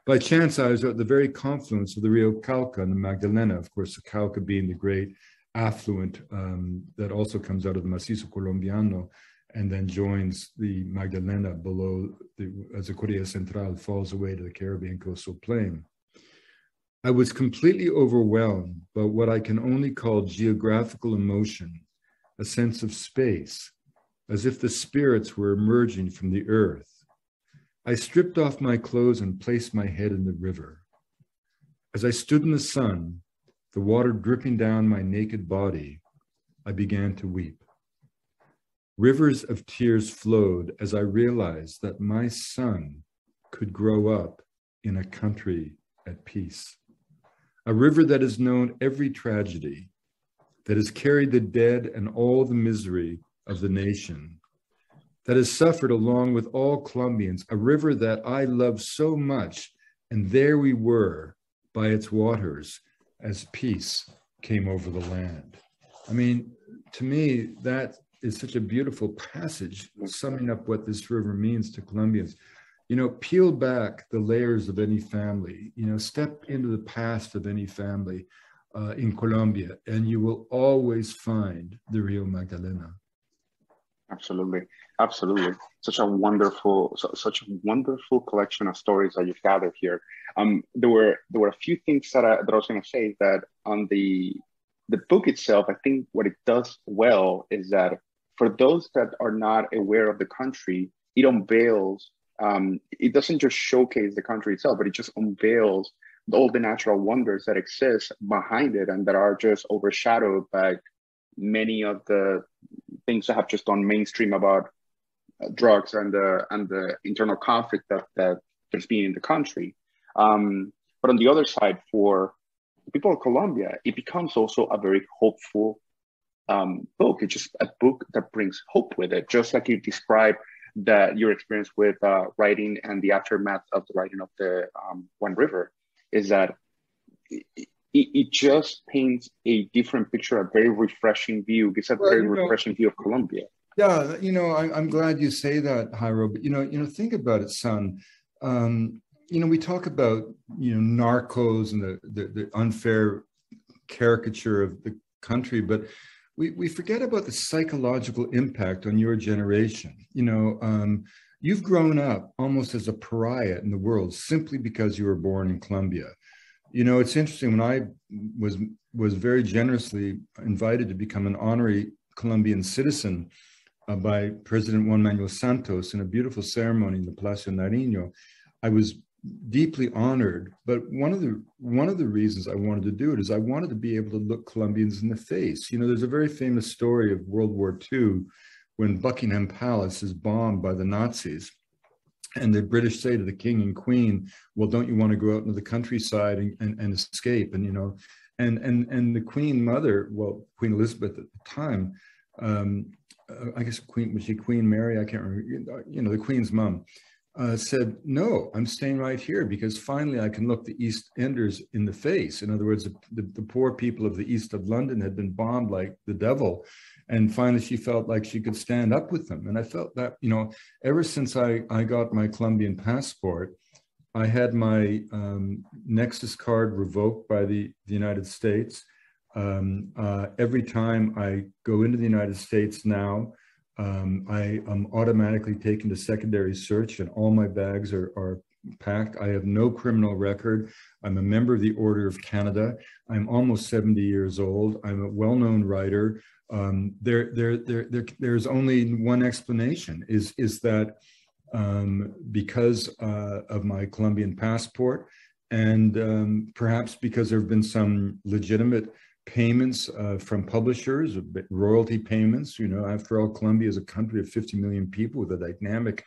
By chance, I was at the very confluence of the Rio Cauca and the Magdalena, of course, the Cauca being the great affluent um, that also comes out of the Macizo Colombiano and then joins the Magdalena below the, as the Correa Central falls away to the Caribbean coastal plain. I was completely overwhelmed by what I can only call geographical emotion, a sense of space, as if the spirits were emerging from the earth. I stripped off my clothes and placed my head in the river. As I stood in the sun, the water dripping down my naked body, I began to weep. Rivers of tears flowed as I realized that my son could grow up in a country at peace a river that has known every tragedy, that has carried the dead and all the misery of the nation, that has suffered along with all Colombians, a river that I love so much. And there we were by its waters as peace came over the land. I mean, to me, that is such a beautiful passage summing up what this river means to Colombians you know, peel back the layers of any family, you know, step into the past of any family uh, in Colombia, and you will always find the Rio Magdalena. Absolutely, absolutely. Such a wonderful, such a wonderful collection of stories that you've gathered here. Um, there were there were a few things that I, that I was going to say that on the the book itself, I think what it does well is that for those that are not aware of the country, it unveils um, it doesn't just showcase the country itself, but it just unveils all the natural wonders that exist behind it and that are just overshadowed by many of the things that have just gone mainstream about uh, drugs and the and the internal conflict that that there's been in the country. Um, but on the other side, for people of Colombia, it becomes also a very hopeful um, book. It's just a book that brings hope with it, just like you described that your experience with uh, writing and the aftermath of the writing of the um, One River is that it, it, just paints a different picture, a very refreshing view. Gives a well, very refreshing know, view of Colombia. Yeah, you know, I, am glad you say that, Jairo. But you know, you know, think about it, son. Um, you know, we talk about you know narcos and the, the, the unfair caricature of the country, but we, we forget about the psychological impact on your generation. You know, um, you've grown up almost as a pariah in the world simply because you were born in Colombia. You know, it's interesting when I was was very generously invited to become an honorary Colombian citizen uh, by President Juan Manuel Santos in a beautiful ceremony in the Palacio Nariño. I was deeply honored but one of the one of the reasons i wanted to do it is i wanted to be able to look colombians in the face. You know there's a very famous story of world war ii when buckingham palace is bombed by the nazis and the british say to the king and queen well don't you want to go out into the countryside and, and, and escape? And you know and and and the queen mother well queen elizabeth at the time um, uh, i guess queen was she queen mary? I can't remember you know the queen's mom uh, said, no, I'm staying right here because finally I can look the East Enders in the face. In other words, the, the, the, poor people of the east of London had been bombed like the devil. And finally she felt like she could stand up with them. And I felt that, you know, ever since I, I got my Colombian passport, I had my um, Nexus card revoked by the, the United States. Um, uh, every time I go into the United States now, um, I am automatically taken to secondary search and all my bags are, are packed. I have no criminal record. I'm a member of the Order of Canada. I'm almost 70 years old. I'm a well-known writer. Um, there, there, there, there, there's only one explanation is, is that um, because uh, of my Colombian passport and um, perhaps because there have been some legitimate payments uh, from publishers, royalty payments. You know, after all, Colombia is a country of 50 million people with a dynamic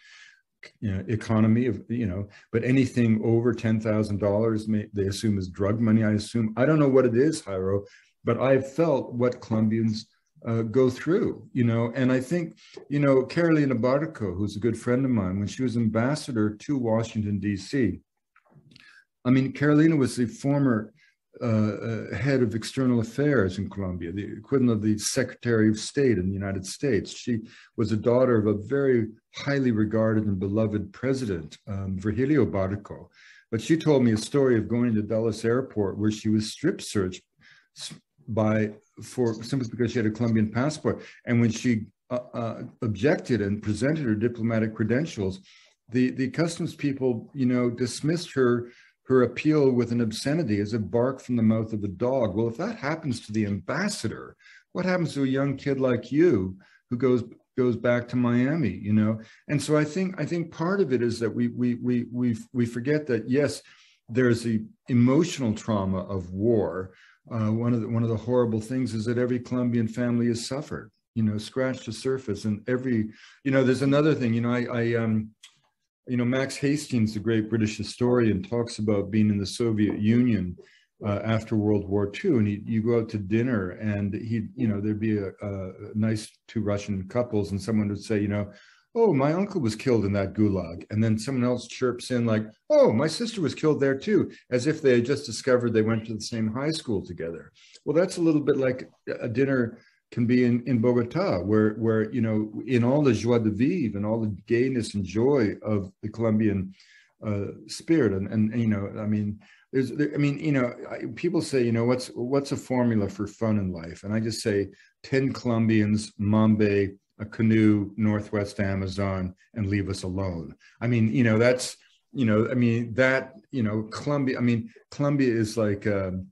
you know, economy of, you know, but anything over $10,000 they assume is drug money, I assume. I don't know what it is, Jairo, but I've felt what Colombians uh, go through, you know, and I think, you know, Carolina Barco, who's a good friend of mine, when she was ambassador to Washington, D.C., I mean, Carolina was the former uh, uh, head of external affairs in Colombia, the equivalent of the Secretary of State in the United States. She was a daughter of a very highly regarded and beloved president, um, Virgilio Barco. But she told me a story of going to Dulles Airport where she was strip searched by for simply because she had a Colombian passport. And when she uh, uh, objected and presented her diplomatic credentials, the the customs people, you know, dismissed her her appeal with an obscenity as a bark from the mouth of a dog. Well, if that happens to the ambassador, what happens to a young kid like you who goes goes back to Miami, you know? And so I think I think part of it is that we we we we we forget that yes, there's the emotional trauma of war. Uh, one of the one of the horrible things is that every Colombian family has suffered. You know, scratch the surface, and every you know. There's another thing. You know, I I um you know, Max Hastings, the great British historian, talks about being in the Soviet Union uh, after World War II, and he, you go out to dinner, and he, you know, there'd be a, a, nice two Russian couples, and someone would say, you know, oh, my uncle was killed in that gulag, and then someone else chirps in like, oh, my sister was killed there too, as if they had just discovered they went to the same high school together. Well, that's a little bit like a dinner can be in, in Bogota, where where you know in all the joie de vivre and all the gayness and joy of the Colombian uh, spirit, and, and you know, I mean, there's, there, I mean, you know, people say, you know, what's what's a formula for fun in life, and I just say ten Colombians, Mambe, a canoe, Northwest Amazon, and leave us alone. I mean, you know, that's you know, I mean that you know, Colombia. I mean, Colombia is like. Um,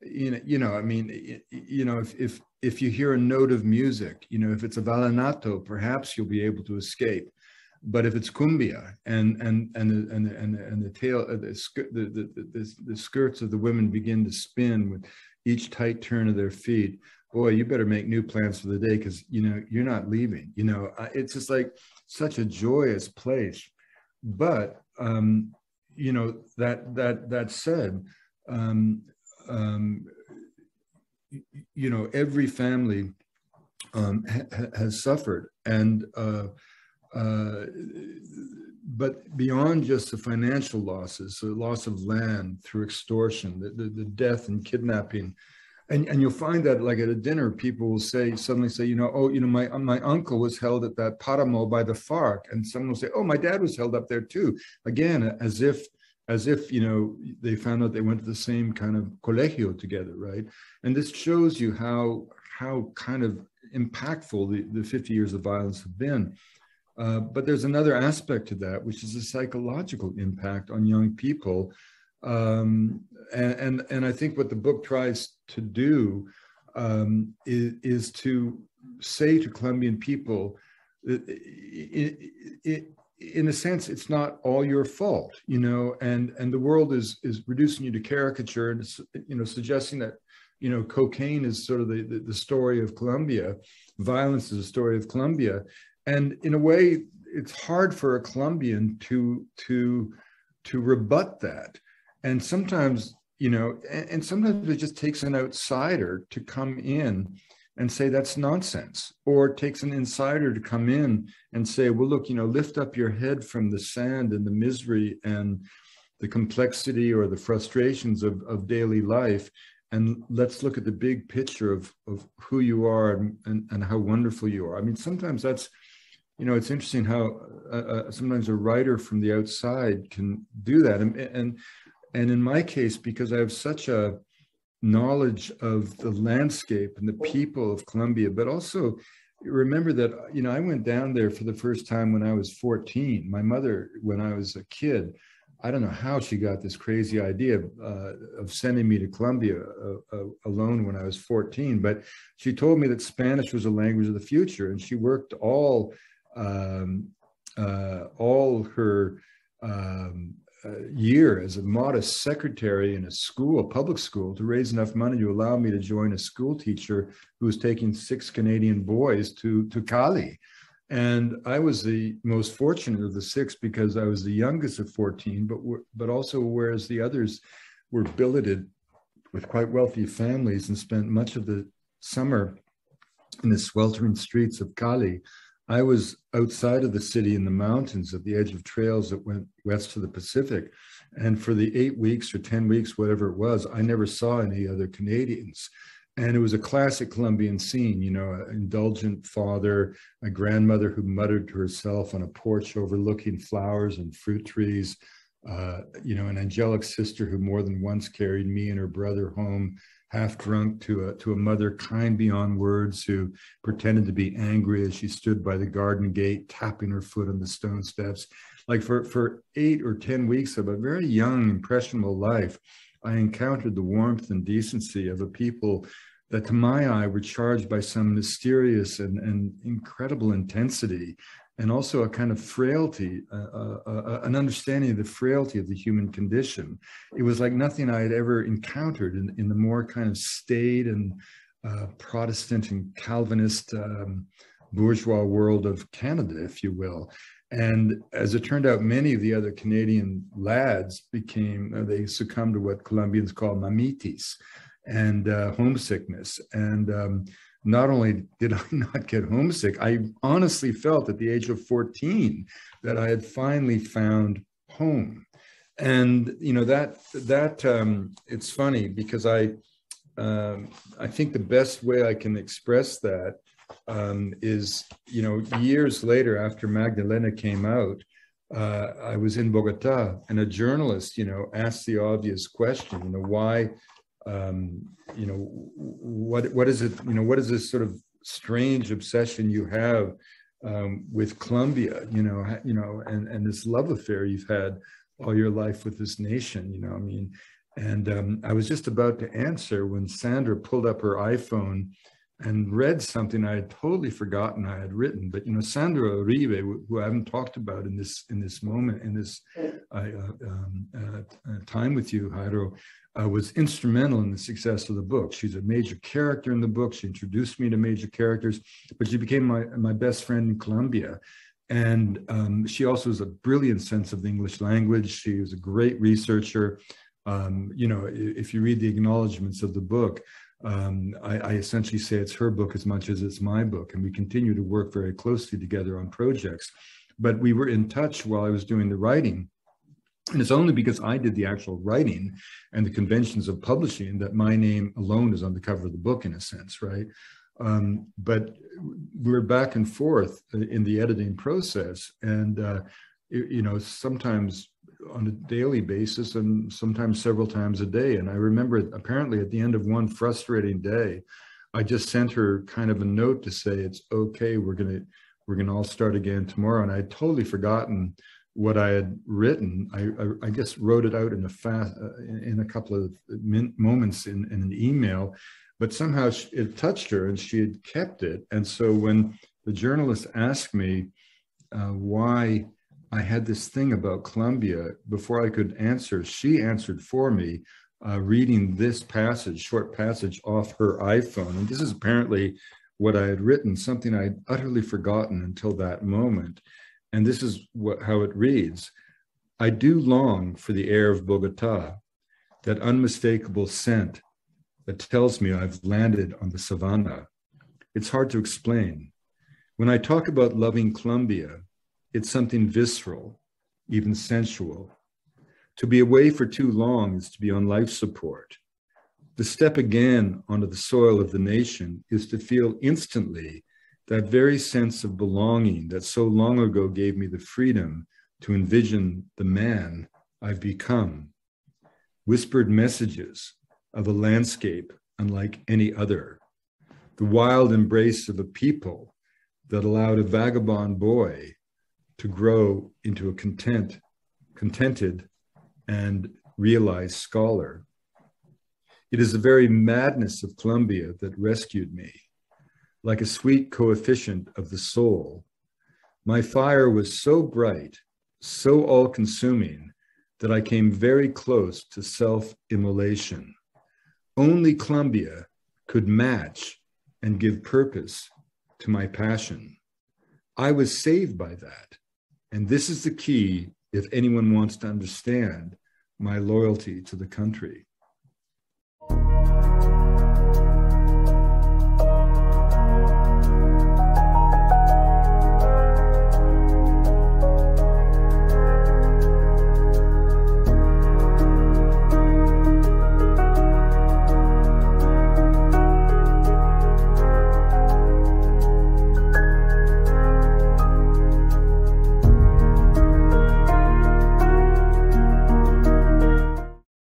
you know, you know, I mean, you know, if, if if you hear a note of music, you know, if it's a vallenato, perhaps you'll be able to escape. but if it's cumbia and and and the, and the, and the, and the tail uh, the, the, the, the, the skirts of the women begin to spin with each tight turn of their feet boy you better make new plans for the day because you know you're not leaving you know it's just like such a joyous place but um you know that that that said um um you know every family um, ha has suffered and uh, uh, but beyond just the financial losses, the loss of land through extortion, the, the, the, death and kidnapping, and, and you'll find that like at a dinner, people will say, suddenly say, you know, oh, you know, my, my uncle was held at that Paramo by the FARC. And someone will say, oh, my dad was held up there too. Again, as if, as if, you know, they found out they went to the same kind of colegio together, right? And this shows you how, how kind of impactful the, the 50 years of violence have been. Uh, but there's another aspect to that, which is a psychological impact on young people. Um, and, and, and, I think what the book tries to do um, is, is, to say to Colombian people, it, it, it, in a sense, it's not all your fault, you know, and, and the world is, is reducing you to caricature and, you know, suggesting that, you know, cocaine is sort of the, the, the story of Colombia, violence is a story of Colombia. And in a way it's hard for a colombian to to to rebut that. And sometimes you know and, and, sometimes it just takes an outsider to come in and say that's nonsense or it takes an insider to come in and say well look you know lift up your head from the sand and the misery and the complexity or the frustrations of, of daily life and let's look at the big picture of, of who you are and, and, and how wonderful you are i mean sometimes that's you know, it's interesting how uh, uh, sometimes a writer from the outside can do that. And, and, and in my case, because I have such a knowledge of the landscape and the people of Colombia, but also remember that, you know, I went down there for the first time when I was 14. My mother, when I was a kid, I don't know how she got this crazy idea uh, of sending me to Colombia uh, uh, alone when I was 14. But she told me that Spanish was a language of the future, and she worked all um, uh, all her um, uh, year as a modest secretary in a school, a public school, to raise enough money to allow me to join a school teacher who was taking six Canadian boys to, to Cali. And I was the most fortunate of the six because I was the youngest of 14, but, but also whereas the others were billeted with quite wealthy families and spent much of the summer in the sweltering streets of Cali, I was outside of the city in the mountains at the edge of trails that went west to the Pacific. And for the eight weeks or 10 weeks, whatever it was, I never saw any other Canadians. And it was a classic Colombian scene, you know, an indulgent father, a grandmother who muttered to herself on a porch overlooking flowers and fruit trees, uh, you know, an angelic sister who more than once carried me and her brother home half drunk to a, to a mother kind beyond words who pretended to be angry as she stood by the garden gate, tapping her foot on the stone steps. Like for, for eight or 10 weeks of a very young, impressionable life, I encountered the warmth and decency of a people that to my eye were charged by some mysterious and, and incredible intensity and also a kind of frailty, uh, uh, uh, an understanding of the frailty of the human condition. It was like nothing I had ever encountered in, in the more kind of staid and uh, Protestant and Calvinist um, bourgeois world of Canada, if you will. And as it turned out, many of the other Canadian lads became, uh, they succumbed to what Colombians call mamitis and uh, homesickness. And um, not only did I (laughs) not get homesick, I honestly felt at the age of 14 that I had finally found home. And you know that that um, it's funny because I um, I think the best way I can express that um, is you know years later after Magdalena came out, uh, I was in Bogota and a journalist you know asked the obvious question you know why um, you know, what what is it? You know, what is this sort of strange obsession you have um, with Colombia? You know, you know, and and this love affair you've had all your life with this nation. You know, I mean, and um, I was just about to answer when Sandra pulled up her iPhone and read something I had totally forgotten I had written. But you know, Sandra Uribe, who I haven't talked about in this in this moment in this uh, um, uh, uh, time with you, Jairo, uh, was instrumental in the success of the book. She's a major character in the book. She introduced me to major characters, but she became my my best friend in Colombia. And um, she also has a brilliant sense of the English language. She was a great researcher. Um, you know, if you read the acknowledgments of the book, um, I, I, essentially say it's her book as much as it's my book, and we continue to work very closely together on projects. But we were in touch while I was doing the writing. And it's only because I did the actual writing and the conventions of publishing that my name alone is on the cover of the book, in a sense, right? Um, but we're back and forth in the editing process. And, uh, you know, sometimes on a daily basis and sometimes several times a day. And I remember apparently at the end of one frustrating day, I just sent her kind of a note to say it's okay. We're gonna we're gonna all start again tomorrow. And I had totally forgotten what I had written. I, I, I guess wrote it out in a fast uh, in a couple of min- moments in, in, an email, but somehow it touched her and she had kept it. And so when the journalist asked me uh, why I had this thing about Colombia. Before I could answer, she answered for me, uh, reading this passage, short passage off her iPhone. And this is apparently what I had written, something I'd utterly forgotten until that moment. And this is what, how it reads I do long for the air of Bogota, that unmistakable scent that tells me I've landed on the savannah. It's hard to explain. When I talk about loving Colombia, it's something visceral, even sensual. To be away for too long is to be on life support. The step again onto the soil of the nation is to feel instantly that very sense of belonging that so long ago gave me the freedom to envision the man I've become. Whispered messages of a landscape unlike any other. The wild embrace of a people that allowed a vagabond boy to grow into a content, contented and realized scholar. It is the very madness of Colombia that rescued me, like a sweet coefficient of the soul. My fire was so bright, so all consuming, that I came very close to self immolation. Only Colombia could match and give purpose to my passion. I was saved by that. And this is the key if anyone wants to understand my loyalty to the country.